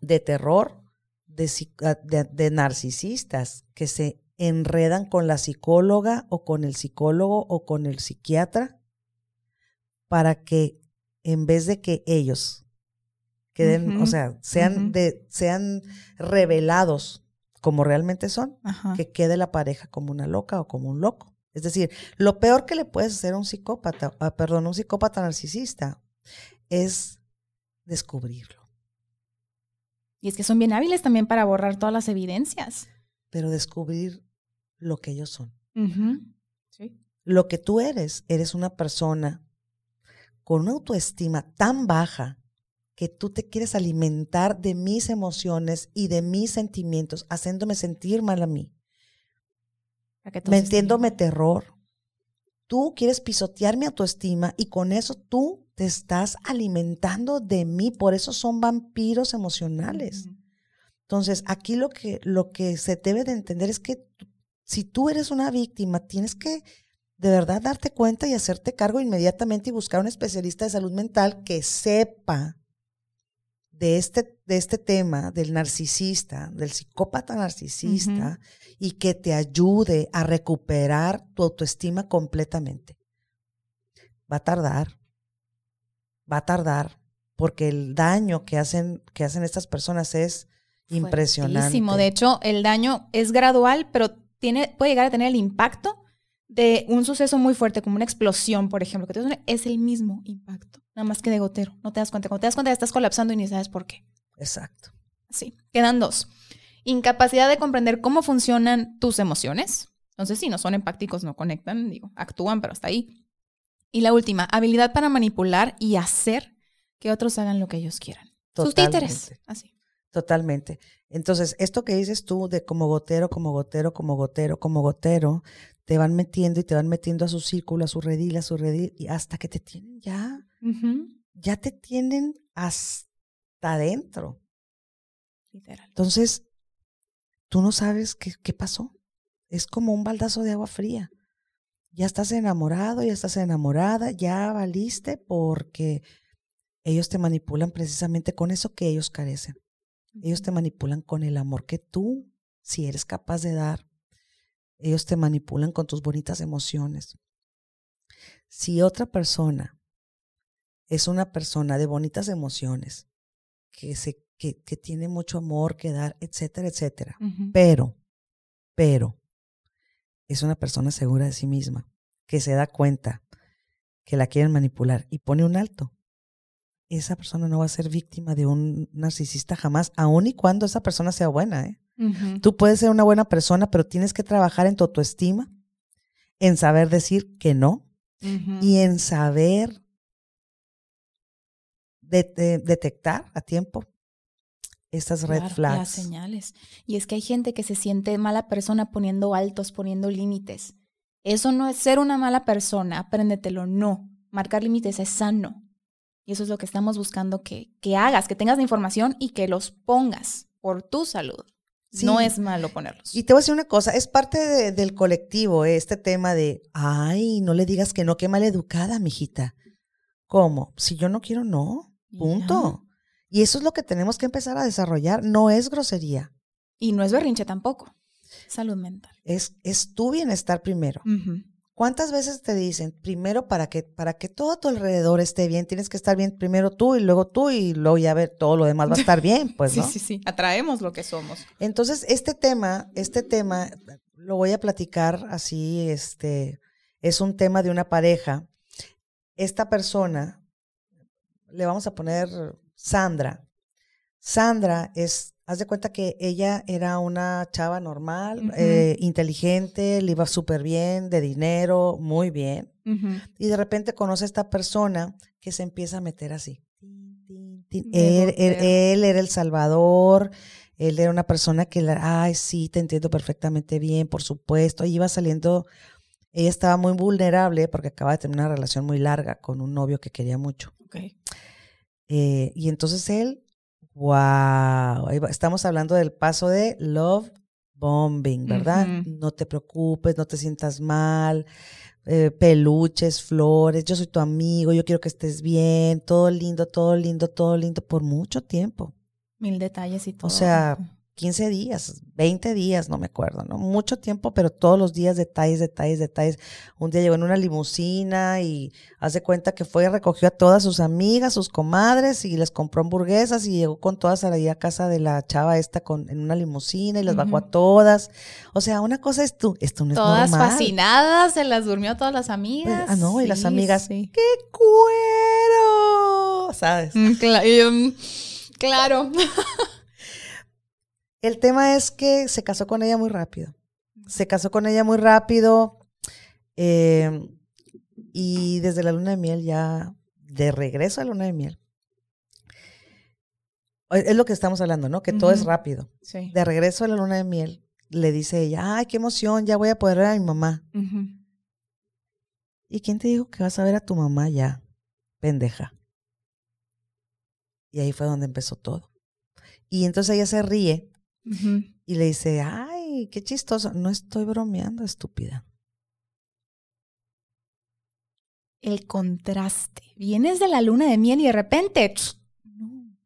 de terror, de, de, narcisistas que se enredan con la psicóloga o con el psicólogo o con el psiquiatra para que en vez de que ellos queden, o sea, sean, de, sean revelados como realmente son, que quede la pareja como una loca o como un loco. Es decir, lo peor que le puedes hacer a un psicópata, ah, perdón, un psicópata narcisista, es descubrirlo. Y es que son bien hábiles también para borrar todas las evidencias. Pero descubrir lo que ellos son. sí. Lo que tú eres, eres una persona con una autoestima tan baja que tú te quieres alimentar de mis emociones y de mis sentimientos, haciéndome sentir mal a mí. Metiéndome terror. Tú quieres pisotear mi autoestima y con eso tú te estás alimentando de mí. Por eso son vampiros emocionales. Entonces, aquí lo que, lo que se debe de entender es que si tú eres una víctima, tienes que de verdad darte cuenta y hacerte cargo inmediatamente y buscar un especialista de salud mental que sepa de este, de este tema del narcisista, del psicópata narcisista, y que te ayude a recuperar tu autoestima completamente. Va a tardar, va a tardar, porque el daño que hacen, que hacen estas personas es impresionante. De hecho, el daño es gradual, pero tiene, puede llegar a tener el impacto de un suceso muy fuerte, como una explosión, por ejemplo, que es el mismo impacto, nada más que de gotero. No te das cuenta. Cuando te das cuenta, ya estás colapsando y ni sabes por qué. Exacto. Sí. Quedan dos. Incapacidad de comprender cómo funcionan tus emociones. Entonces, sí, no son empáticos, no conectan, digo, actúan, pero hasta ahí. Y la última, habilidad para manipular y hacer que otros hagan lo que ellos quieran. Sus títeres. Así. Totalmente. Entonces, esto que dices tú de como gotero, como gotero, como gotero, como gotero, te van metiendo y te van metiendo a su círculo, a su redil, a su redil, y hasta que te tienen ya, ya te tienen hasta adentro. Literal. Entonces, tú no sabes qué, qué pasó. Es como un baldazo de agua fría. Ya estás enamorado, ya estás enamorada, ya valiste porque ellos te manipulan precisamente con eso que ellos carecen. Ellos te manipulan con el amor que tú, si eres capaz de dar, ellos te manipulan con tus bonitas emociones. Si otra persona es una persona de bonitas emociones, que, se, que, que tiene mucho amor que dar, etcétera, etcétera, pero, pero, es una persona segura de sí misma, que se da cuenta que la quieren manipular y pone un alto, esa persona no va a ser víctima de un narcisista jamás, aun y cuando esa persona sea buena. ¿eh? Tú puedes ser una buena persona, pero tienes que trabajar en tu autoestima, en saber decir que no y en saber detectar a tiempo estas red flags. Las señales. Y es que hay gente que se siente mala persona poniendo altos, poniendo límites. Eso no es ser una mala persona, apréndetelo, no. Marcar límites es sano. Y eso es lo que estamos buscando que, que hagas, que tengas la información y que los pongas por tu salud. No es malo ponerlos. Y te voy a decir una cosa, es parte del colectivo eh, este tema de, ay, no le digas que no, qué maleducada, mijita. ¿Cómo? Si yo no quiero, no. Punto. Y eso es lo que tenemos que empezar a desarrollar. No es grosería. Y no es berrinche tampoco. Salud mental. Es, es tu bienestar primero. ¿Cuántas veces te dicen, primero para que, para que todo a tu alrededor esté bien, tienes que estar bien primero tú y luego tú y luego ya ver todo lo demás va a estar bien, pues, ¿no? sí, sí, sí. Atraemos lo que somos. Entonces, este tema, este tema, lo voy a platicar así, este, es un tema de una pareja. Esta persona, le vamos a poner Sandra. Sandra es Haz de cuenta que ella era una chava normal, eh, inteligente, le iba súper bien, de dinero, muy bien. Y de repente conoce a esta persona que se empieza a meter así. Él, era el salvador, él era una persona que, ay, sí, te entiendo perfectamente bien, por supuesto. Y iba saliendo, ella estaba muy vulnerable porque acaba de tener una relación muy larga con un novio que quería mucho. Eh, y entonces él Wow, estamos hablando del paso de love bombing, ¿verdad? No te preocupes, no te sientas mal, eh, peluches, flores, yo soy tu amigo, yo quiero que estés bien, todo lindo, todo lindo, todo lindo por mucho tiempo. Mil detalles y todo. O sea, 15 días, 20 días, no me acuerdo, ¿no? Mucho tiempo, pero todos los días detalles, detalles, detalles. Un día llegó en una limusina y hace cuenta que fue y recogió a todas sus amigas, sus comadres y les compró hamburguesas y llegó con todas a la casa de la chava esta con, en una limusina y las bajó a todas. O sea, una cosa es tú, esto no es todas fascinadas, se las durmió a todas las amigas. ah, no, y las amigas, ¡qué cuero! ¿Sabes? Mm, claro. El tema es que se casó con ella muy rápido. Se casó con ella muy rápido. Em, y desde la luna de miel ya, de regreso a la luna de miel. Es lo que estamos hablando, ¿no? Que todo es rápido. De regreso a la luna de miel, le dice ella, ay, qué emoción, ya voy a poder ver a mi mamá. ¿Y quién te dijo que vas a ver a tu mamá ya? Pendeja. Y ahí fue donde empezó todo. Y entonces ella se ríe y le dice, ay, qué chistoso. No estoy bromeando, estúpida. El contraste. Vienes de la luna de miel y de repente... No.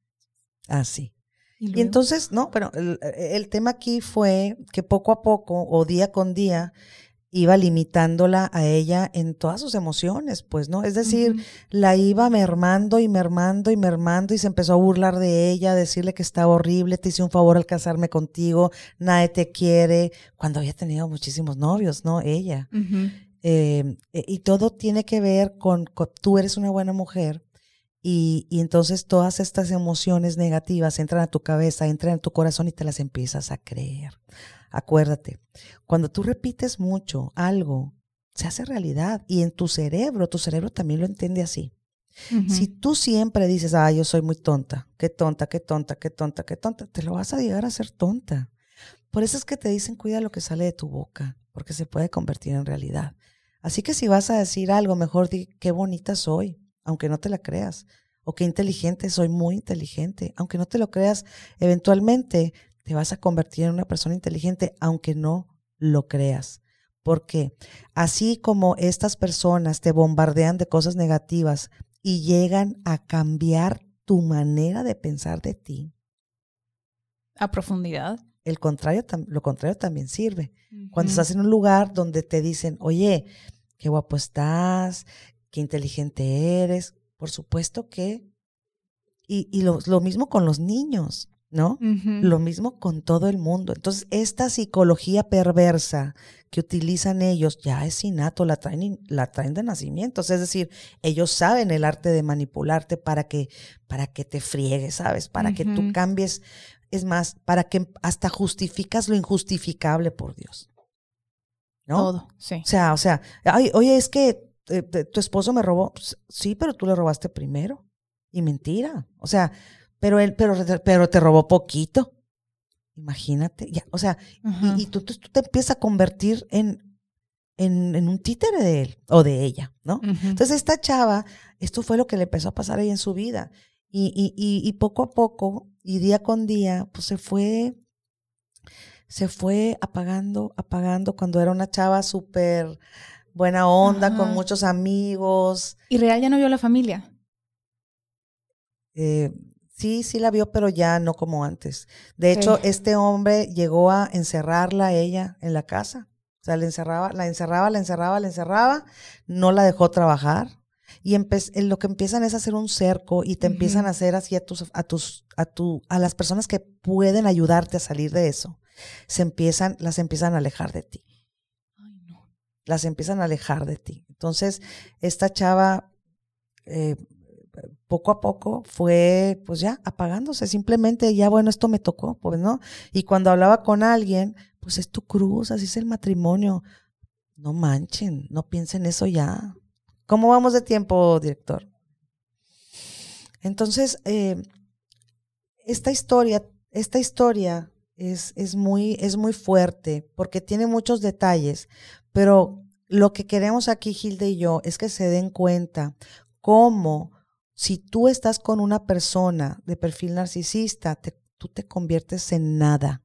Así. ¿Y, entonces, no, pero el, el, tema aquí fue que poco a poco o día con día iba limitándola a ella en todas sus emociones, pues, ¿no? Es decir, la iba mermando y mermando y mermando y se empezó a burlar de ella, a decirle que estaba horrible, te hice un favor al casarme contigo, nadie te quiere, cuando había tenido muchísimos novios, ¿no? Ella. Em, e, y todo tiene que ver con, tú eres una buena mujer y, y entonces todas estas emociones negativas entran a tu cabeza, entran a tu corazón y te las empiezas a creer. Acuérdate, cuando tú repites mucho algo, se hace realidad y en tu cerebro, tu cerebro también lo entiende así. Si tú siempre dices, ah, yo soy muy tonta, qué tonta, qué tonta, qué tonta, qué tonta, te lo vas a llegar a ser tonta. Por eso es que te dicen, cuida lo que sale de tu boca, porque se puede convertir en realidad. Así que si vas a decir algo, mejor di, qué bonita soy, aunque no te la creas. O qué inteligente, soy muy inteligente. Aunque no te lo creas, eventualmente te vas a convertir en una persona inteligente, aunque no lo creas. Porque así como estas personas te bombardean de cosas negativas y llegan a cambiar tu manera de pensar de ti. A profundidad. El contrario, lo contrario también sirve. Cuando estás en un lugar donde te dicen, oye, qué guapo estás, qué inteligente eres, por supuesto que... Y, y lo, lo mismo con los niños. ¿No? Lo mismo con todo el mundo. Entonces, esta psicología perversa que utilizan ellos ya es innato, la traen, la traen de nacimiento. es decir, ellos saben el arte de manipularte para que, para que te friegues, ¿sabes? Para que tú cambies. Es más, para que hasta justificas lo injustificable por Dios. ¿No? Todo, sí. O sea, o sea, oye, es que eh, tu esposo me robó. Pues, sí, pero tú le robaste primero. Y mentira. O sea, pero él, pero, pero te robó poquito. Imagínate. Ya, o sea, y, y tú, tú, te empiezas a convertir en, en, en, un títere de él o de ella, ¿no? Entonces, esta chava, esto fue lo que le empezó a pasar ahí en su vida. Y, y, y, poco a poco, y día con día, pues se fue, se fue apagando, apagando, cuando era una chava súper buena onda, con muchos amigos. ¿Y real ya no vio la familia? Eh, sí, sí la vio, pero ya no como antes. De hecho, este hombre llegó a encerrarla a ella en la casa. O sea, la encerraba, la encerraba, la encerraba, la encerraba, no la dejó trabajar. Y lo que empiezan es hacer un cerco y te empiezan a hacer así a tus, a tus, a tu, a las personas que pueden ayudarte a salir de eso. Se empiezan, las empiezan a alejar de ti. Ay, no. Las empiezan a alejar de ti. Entonces, esta chava, eh, poco a poco fue, pues ya, apagándose. Simplemente, ya bueno, esto me tocó, pues, ¿no? Y cuando hablaba con alguien, pues es tu cruz, así es el matrimonio. No manchen, no piensen eso ya. ¿Cómo vamos de tiempo, director? Entonces, eh, esta historia, esta historia es, es, muy, es muy fuerte porque tiene muchos detalles, pero lo que queremos aquí, Gilde y yo, es que se den cuenta cómo si tú estás con una persona de perfil narcisista, tú te conviertes en nada.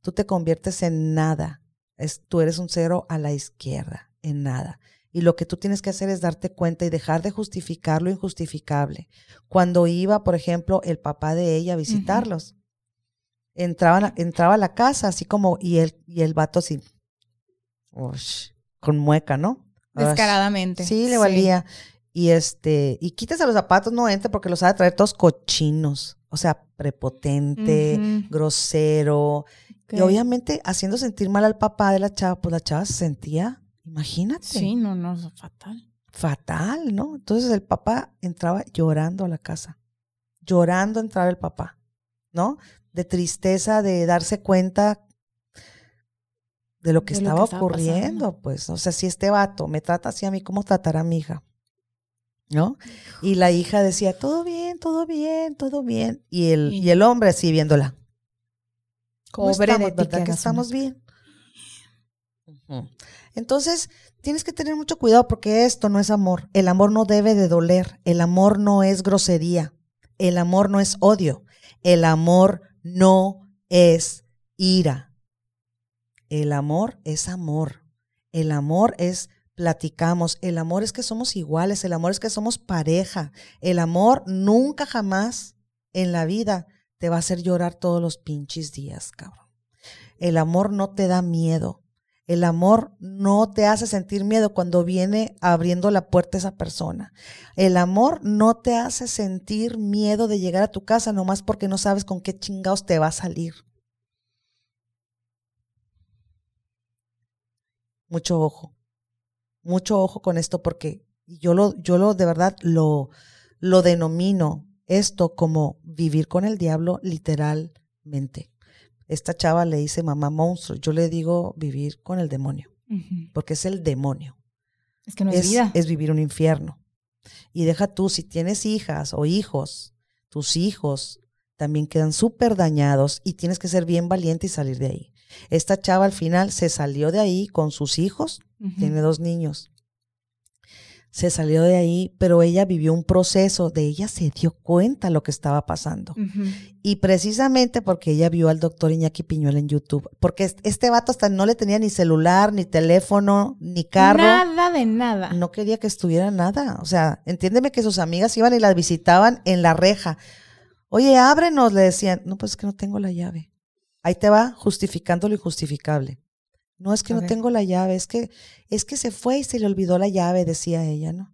Tú te conviertes en nada. Es, tú eres un cero a la izquierda, en nada. Y lo que tú tienes que hacer es darte cuenta y dejar de justificar lo injustificable. Cuando iba, por ejemplo, el papá de ella a visitarlos, entraba, entraba a la casa así como, y el, y el vato así, con mueca, ¿no? Descaradamente. Sí, le valía. Y este, y quítese los zapatos, no entre porque los ha de traer todos cochinos. O sea, prepotente, grosero. Y obviamente haciendo sentir mal al papá de la chava, pues la chava se sentía Imagínate. Sí, no, no, fatal. Fatal, ¿no? Entonces el papá entraba llorando a la casa. Llorando entraba el papá, ¿no? De tristeza, de darse cuenta de lo que estaba ocurriendo, pues. O sea, si este vato me trata así a mí, ¿cómo tratará a mi hija? ¿No? Y la hija decía, todo bien, todo bien, todo bien. Y el, y el hombre así viéndola. ¿Cómo estamos, ¿verdad que estamos bien? Entonces, tienes que tener mucho cuidado porque esto no es amor. El amor no debe de doler. El amor no es grosería. El amor no es odio. El amor no es ira. El amor es amor. El amor es platicamos. El amor es que somos iguales. El amor es que somos pareja. El amor nunca jamás en la vida te va a hacer llorar todos los pinches días, cabrón. El amor no te da miedo. El amor no te hace sentir miedo cuando viene abriendo la puerta esa persona. El amor no te hace sentir miedo de llegar a tu casa nomás porque no sabes con qué chingados te va a salir. Mucho ojo. Mucho ojo con esto porque yo lo, yo lo de verdad lo, lo denomino esto como vivir con el diablo literalmente esta chava le dice mamá monstruo, yo le digo vivir con el demonio, porque es el demonio. Es que no es, vida. Es vivir un infierno. Y deja tú, si tienes hijas o hijos, tus hijos también quedan súper dañados y tienes que ser bien valiente y salir de ahí. Esta chava al final se salió de ahí con sus hijos, tiene dos niños, se salió de ahí, pero ella vivió un proceso de ella se dio cuenta lo que estaba pasando. Y precisamente porque ella vio al doctor Iñaki Piñuel en YouTube, porque este vato hasta no le tenía ni celular, ni teléfono, ni carro. Nada de nada. No quería que estuviera nada. O sea, entiéndeme que sus amigas iban y las visitaban en la reja. Oye, ábrenos, le decían. No, pues es que no tengo la llave. Ahí te va justificando lo injustificable. No es que no tengo la llave, es que, es que se fue y se le olvidó la llave, decía ella, ¿no?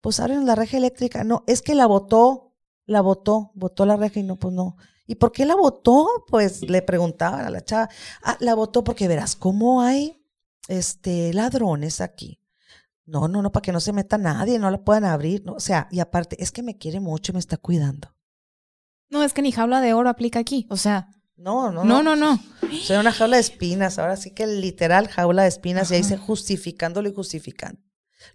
Pues abren la reja eléctrica. No, es que la botó, la botó, botó la reja y no, pues no. ¿Y por qué la botó? Pues le preguntaban a la chava. Ah, la botó porque verás cómo hay este ladrones aquí. No, no, no, para que no se meta nadie, no la puedan abrir. No, o sea, y aparte, es que me quiere mucho y me está cuidando. No, es que ni jaula de oro aplica aquí. O sea, no, no, no. No, no, Soy una jaula de espinas. Ahora sí que literal jaula de espinas y ahí se justificándolo y justificando.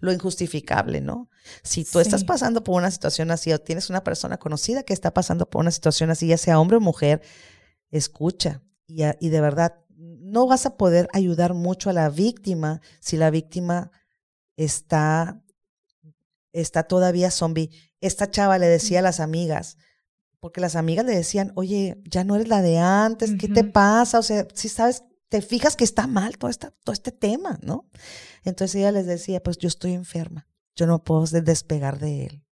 lo injustificable, ¿no? Si tú estás pasando por una situación así o tienes una persona conocida que está pasando por una situación así, ya sea hombre o mujer, escucha y, a- y de verdad no vas a poder ayudar mucho a la víctima si la víctima está, está todavía zombie. Esta chava le decía a las amigas, porque las amigas le decían, oye, ya no eres la de antes, ¿qué te pasa? O sea, si sabes, te fijas que está mal todo, esta, todo este tema, ¿no? Entonces ella les decía, pues yo estoy enferma, yo no puedo de- despegar de él,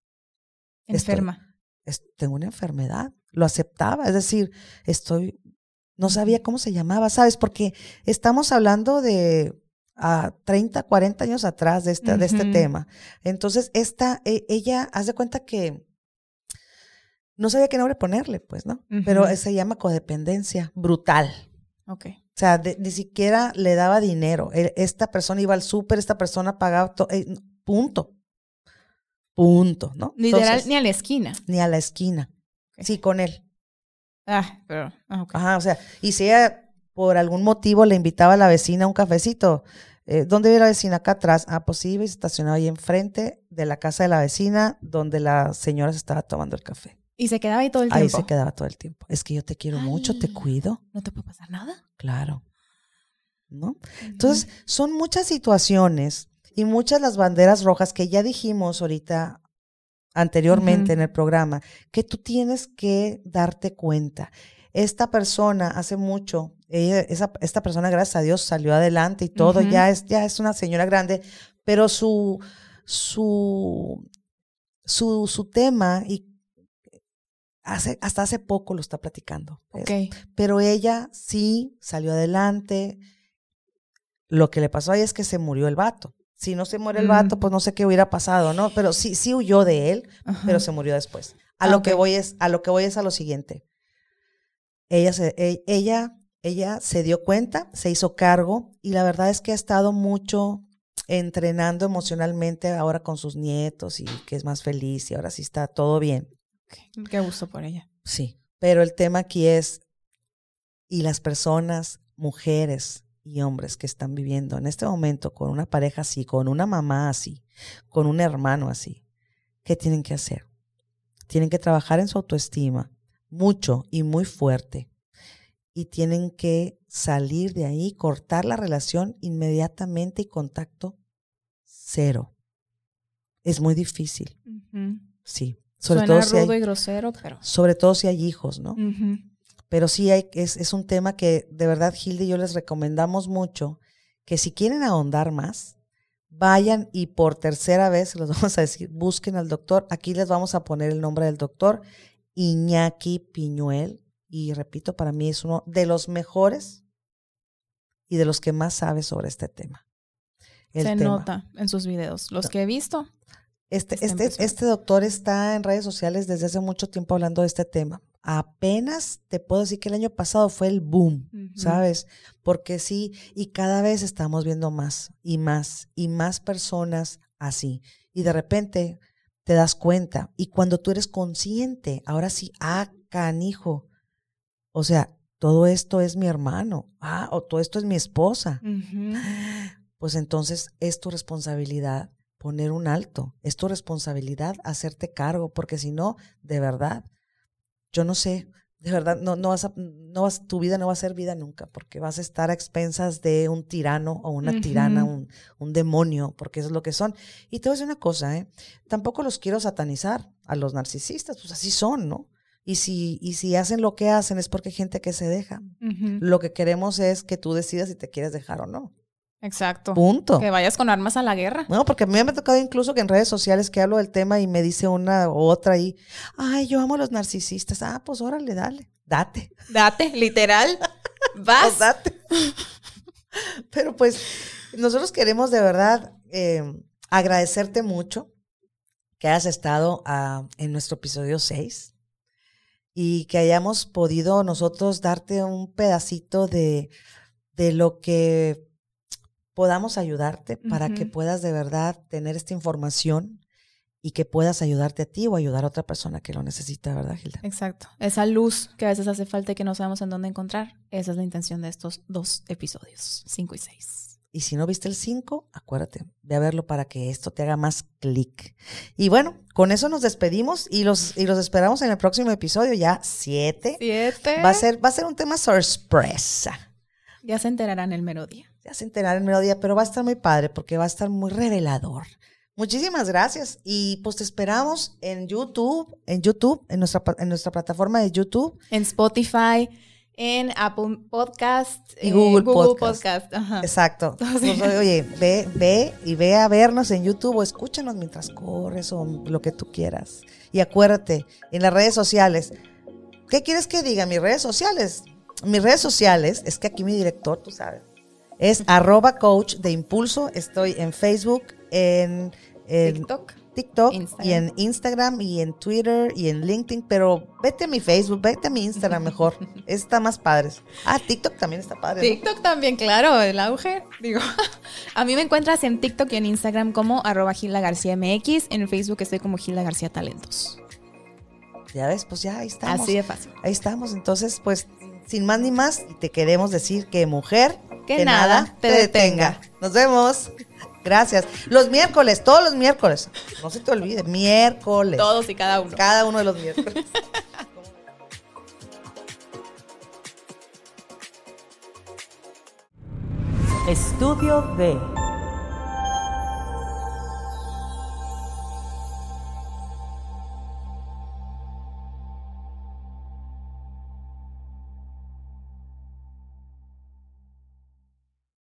Estoy- Enferma. Es- tengo una enfermedad, lo aceptaba, es decir, estoy, no sabía cómo se llamaba, ¿sabes? Porque estamos hablando de a 30, 40 años atrás de este, de este tema. Entonces, esta, e- ella, haz de cuenta que no sabía qué nombre ponerle, pues, ¿no? Pero se llama codependencia brutal. Ok. O sea, de- ni siquiera le daba dinero. E- Esta persona iba al súper, esta persona pagaba, to- eh, punto. Punto, ¿no? Literal, Entonces, ni a la esquina. ni a la esquina. Sí, con él. Ah, pero. ah. Ajá, o sea, y si ella por algún motivo le invitaba a la vecina a un cafecito, eh, ¿dónde vive la vecina? Acá atrás. Ah, pues sí, estacionaba ahí enfrente de la casa de la vecina donde la señora se estaba tomando el café. Y se quedaba ahí todo el Ahí tiempo. se quedaba todo el tiempo. Es que yo te quiero mucho, te cuido. No te puede pasar nada. Claro. ¿No? Entonces, son muchas situaciones y muchas las banderas rojas que ya dijimos ahorita anteriormente en el programa, que tú tienes que darte cuenta. Esta persona hace mucho, ella- esa, esta persona, gracias a Dios, salió adelante y todo, ya, es, ya es una señora grande, pero su, su, su, su tema, y hace, hasta hace poco lo está platicando. Pero ella sí salió adelante. Lo que le pasó a ella es que se murió el vato. Si no se muere el Mm. vato, pues no sé qué hubiera pasado, ¿no? Pero sí, sí huyó de él, Ajá. pero se murió después. A Ah, lo que voy es, a lo que voy es a lo siguiente. Ella se, e- ella, ella se dio cuenta, se hizo cargo, y la verdad es que ha estado mucho entrenando emocionalmente ahora con sus nietos y que es más feliz y ahora sí está todo bien. Qué gusto por ella. Sí, pero el tema aquí es, y las personas, mujeres y hombres que están viviendo en este momento con una pareja así, con una mamá así, con un hermano así, ¿qué tienen que hacer? Tienen que trabajar en su autoestima mucho y muy fuerte. Y tienen que salir de ahí, cortar la relación inmediatamente y contacto cero. Es muy difícil, sí. Sobre Suena todo si hay- rudo y grosero, pero. sobre todo si hay hijos, ¿no? Pero sí hay, es, es un tema que de verdad, Gilde y yo les recomendamos mucho que si quieren ahondar más, vayan y por tercera vez, los vamos a decir, busquen al doctor. Aquí les vamos a poner el nombre del doctor, Iñaki Piñuel. Y repito, para mí es uno de los mejores y de los que más sabe sobre este tema. El Se tema. nota en sus videos. Los que he visto. Este, este, este doctor está en redes sociales desde hace mucho tiempo hablando de este tema. Apenas te puedo decir que el año pasado fue el boom. ¿sabes? Porque sí, y cada vez estamos viendo más y más y más personas así. Y de repente te das cuenta. Y cuando tú eres consciente, ahora sí, ah, canijo. O sea, todo esto es mi hermano. Ah, o todo esto es mi esposa pues entonces es tu responsabilidad poner un alto, es tu responsabilidad hacerte cargo, porque si no, de verdad, yo no sé, de verdad, no, no vas a, no vas, tu vida no va a ser vida nunca, porque vas a estar a expensas de un tirano o una tirana, un, un demonio, porque eso es lo que son. Y te voy a decir una cosa, ¿eh? Tampoco los quiero satanizar a los narcisistas, pues así son, ¿no? Y si, y si hacen lo que hacen es porque hay gente que se deja. Lo que queremos es que tú decidas si te quieres dejar o no. Exacto. Punto. Que vayas con armas a la guerra. No, porque a mí me ha tocado incluso que en redes sociales que hablo del tema y me dice una u otra ahí, ay, yo amo a los narcisistas. Ah, pues órale, dale, date, Date, literal. Vas. pues date. Pero pues nosotros queremos de verdad eh, agradecerte mucho que hayas estado ah, en nuestro episodio 6 y que hayamos podido nosotros darte un pedacito de, de lo que podamos ayudarte para que puedas de verdad tener esta información y que puedas ayudarte a ti o ayudar a otra persona que lo necesita, ¿verdad, Gilda? Exacto. Esa luz que a veces hace falta y que no sabemos en dónde encontrar. Esa es la intención de estos dos episodios, 5 y 6. Y si no viste el 5, acuérdate, ve a verlo para que esto te haga más clic. Y bueno, con eso nos despedimos y los, y los esperamos en el próximo episodio, ya 7. Siete. Va a ser, va a ser un tema sorpresa. Ya se enterarán el melodía. Ya se enterarán el melodía, pero va a estar muy padre porque va a estar muy revelador. Muchísimas gracias y pues te esperamos en YouTube, en YouTube, en nuestra, en nuestra plataforma de YouTube. En Spotify, en Apple Podcast Y Google Podcast. Podcast. Ajá. Exacto. Oye, ve, ve y ve a vernos en YouTube o escúchanos mientras corres o lo que tú quieras. Y acuérdate, en las redes sociales, ¿qué quieres que diga? Mis redes sociales. Mis redes sociales, es que aquí mi director, tú sabes, es arroba coach de impulso. Estoy en Facebook, en, en TikTok. TikTok Instagram. y en Instagram y en Twitter y en LinkedIn, pero vete a mi Facebook, vete a mi Instagram mejor. Está más padre. Ah, TikTok también está padre. ¿no? TikTok también, claro, el auge. Digo, a mí me encuentras en TikTok y en Instagram como arroba Gilda García MX. En Facebook estoy como Gilda García Talentos. Ya ves, pues ya ahí estamos. Así de fácil. Ahí estamos. Entonces, pues, sin más ni más, te queremos decir que mujer, Que nada te detenga. Nos vemos. Gracias. Los miércoles, todos los miércoles. No se te olvide, miércoles. Todos y cada uno. Cada uno de los miércoles. Estudio B.